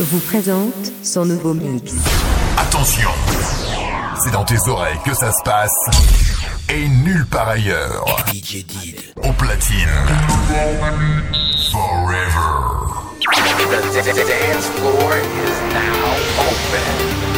vous présente son nouveau mix. Attention, c'est dans tes oreilles que ça se passe et nulle part ailleurs. DJ Au platine. Forever. The dance floor is now open.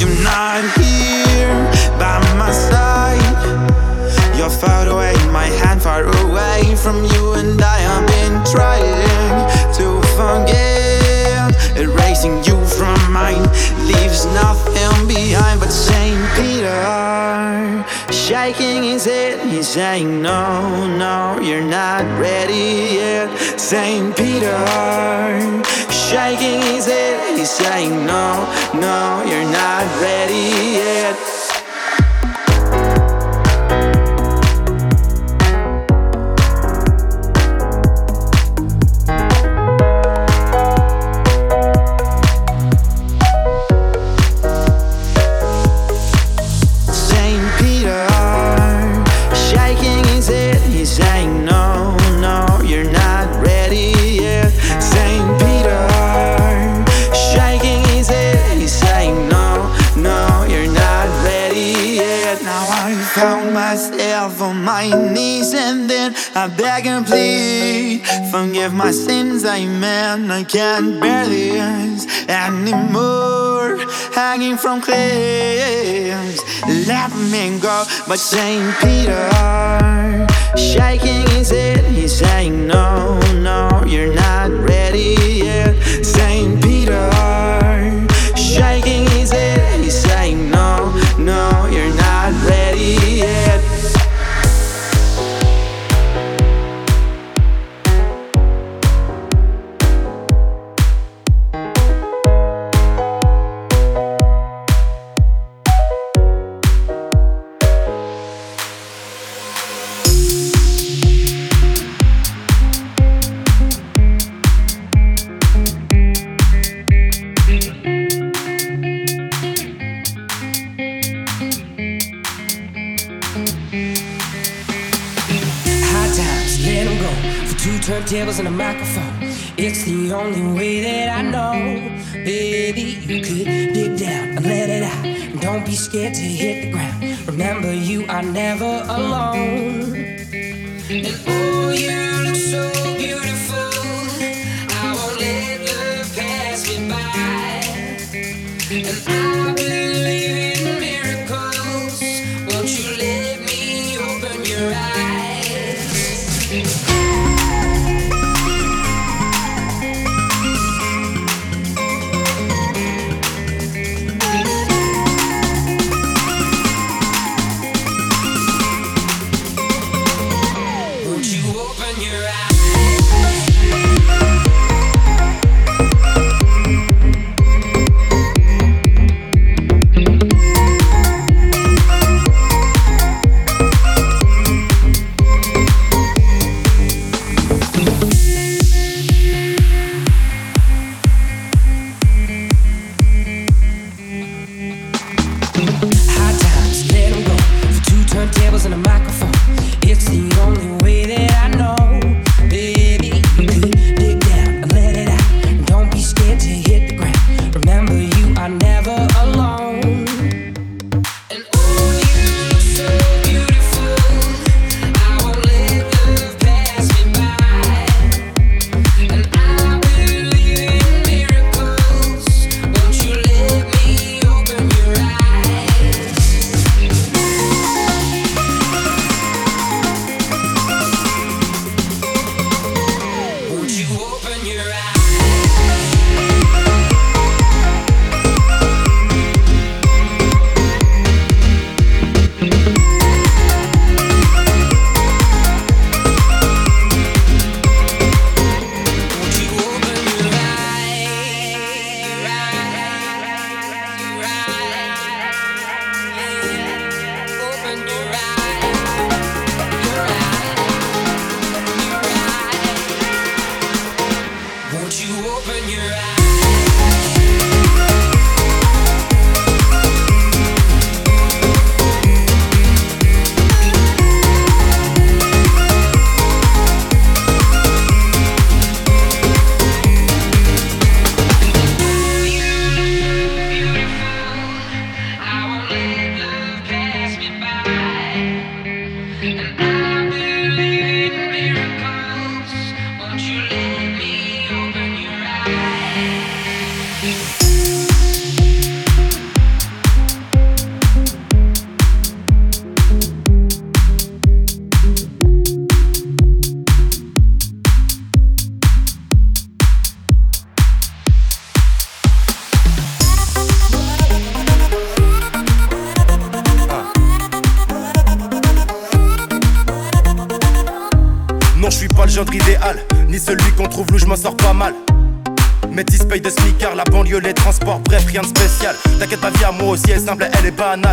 You're not here by my side. You're far away, my hand far away from you, and I have been trying to forget. Erasing you from mine leaves nothing behind but Saint Peter. Shaking his head, he's saying, No, no, you're not ready yet. Saint Peter shaking his head. He's saying, No, no, you're not ready yet. I beg and plead, forgive my sins, amen. I can't bear this anymore. Hanging from cliffs, let me go. But Saint Peter, shaking his head, he's saying, No, no, you're not ready yet. Saint Peter, shaking his head, he's saying, No, no, microphone. It's the only way that I know. Baby, you could dig down and let it out. Don't be scared to hit the ground. Remember, you are never alone. And oh, you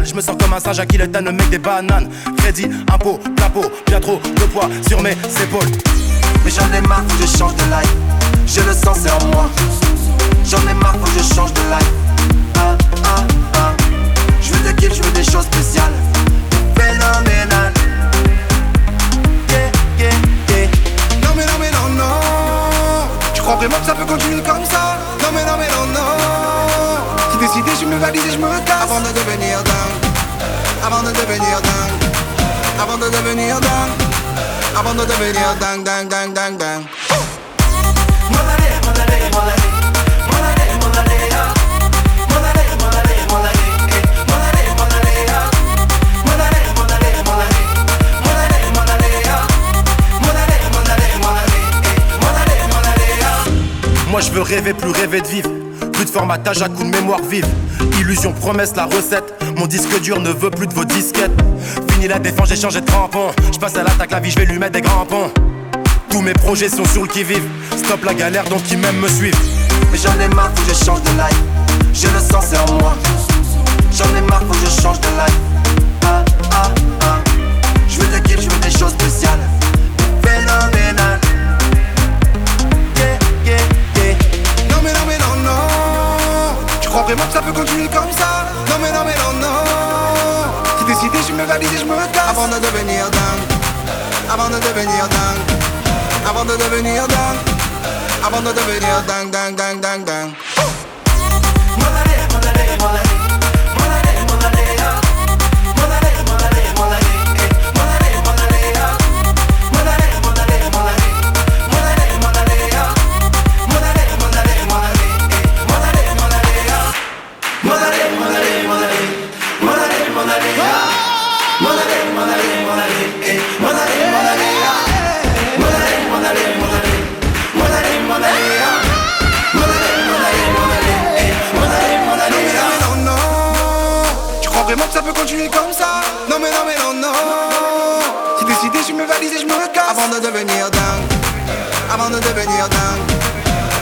Je me sens comme un singe à qui le le mec des bananes. Crédit, impôt, plein bien trop de poids sur mes épaules. Mais j'en ai marre, faut que je change de life. J'ai le sens, c'est en moi. J'en ai marre, faut que je change de life. Ah, ah, ah. Je veux des kills, je veux des choses spéciales. Phénoménal. Yeah, yeah, yeah. Non, mais non, mais non, non. Tu crois vraiment que ça peut continuer comme ça? Non, mais non, mais décidé, je me valise et je me casse. Avant de devenir dingue avant de devenir dingue, avant de devenir dingue, avant de devenir dingue, dingue, dingue, dingue, dingue. Moi je veux rêver, plus rêver de vivre. Plus de formatage à coup de mémoire vive. Illusion, promesse, la recette. Mon disque dur ne veut plus de vos disquettes. Fini la défense, j'ai changé de crampon. Je passe à l'attaque, la vie, je vais lui mettre des grands ponts. Tous mes projets sont sur le qui-vive. Stop la galère, donc qui même me suivent. Mais j'en ai marre, faut que je change de life. J'ai le sens, c'est en moi. J'en ai marre, faut que je change de life. Ah, ah, ah. Je veux des je veux des choses spéciales. Avant de devenir dingue. Avant de devenir dingue. Avant de devenir dingue. Avant de devenir dingue dingue dingue dingue dingue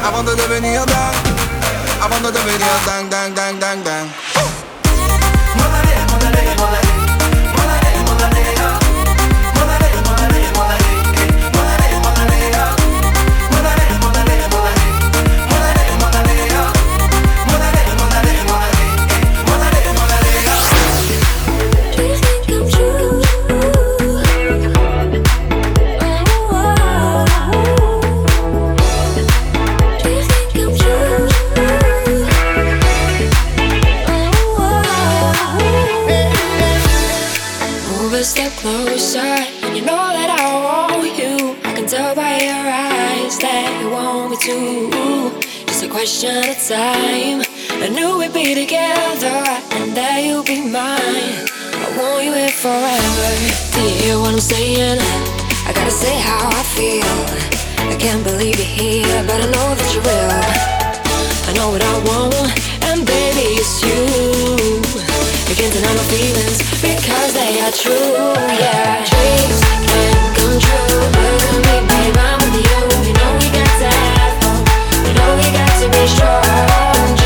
Avant de devenir dingue. Avant de devenir dingue dingue dingue dingue question of time. I knew we'd be together, and that you'll be mine. I want you here forever. Do you hear what I'm saying? I gotta say how I feel. I can't believe you're here, but I know that you will. I know what I want, and baby, it's you. You can't deny my feelings because they are true, yeah. Dreams can come true. Look at strong.